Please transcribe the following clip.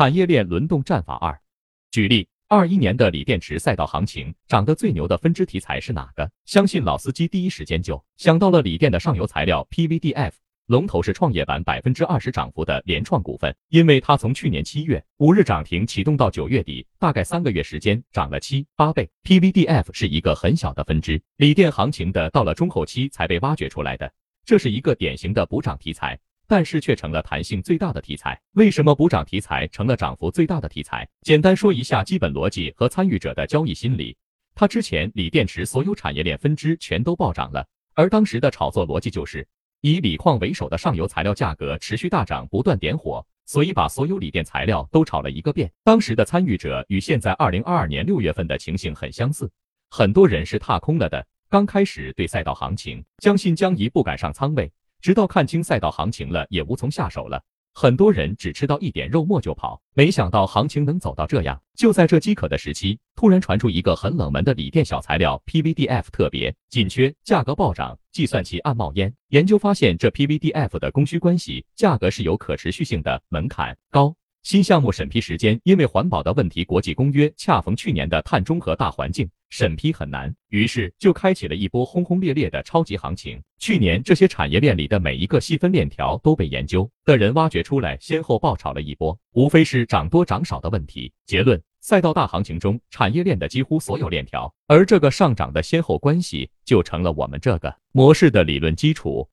产业链轮动战法二，举例，二一年的锂电池赛道行情涨得最牛的分支题材是哪个？相信老司机第一时间就想到了锂电的上游材料 PVDF，龙头是创业板百分之二十涨幅的联创股份，因为它从去年七月五日涨停启动到九月底，大概三个月时间涨了七八倍。PVDF 是一个很小的分支，锂电行情的到了中后期才被挖掘出来的，这是一个典型的补涨题材。但是却成了弹性最大的题材。为什么补涨题材成了涨幅最大的题材？简单说一下基本逻辑和参与者的交易心理。它之前锂电池所有产业链分支全都暴涨了，而当时的炒作逻辑就是以锂矿为首的上游材料价格持续大涨，不断点火，所以把所有锂电材料都炒了一个遍。当时的参与者与现在二零二二年六月份的情形很相似，很多人是踏空了的。刚开始对赛道行情将信将疑，不敢上仓位。直到看清赛道行情了，也无从下手了。很多人只吃到一点肉末就跑，没想到行情能走到这样。就在这饥渴的时期，突然传出一个很冷门的锂电小材料 PVDF 特别紧缺，价格暴涨，计算器暗冒烟。研究发现，这 PVDF 的供需关系，价格是有可持续性的，门槛高。新项目审批时间，因为环保的问题，国际公约恰逢去年的碳中和大环境。审批很难，于是就开启了一波轰轰烈烈的超级行情。去年这些产业链里的每一个细分链条都被研究的人挖掘出来，先后爆炒了一波，无非是涨多涨少的问题。结论：赛道大行情中，产业链的几乎所有链条，而这个上涨的先后关系就成了我们这个模式的理论基础。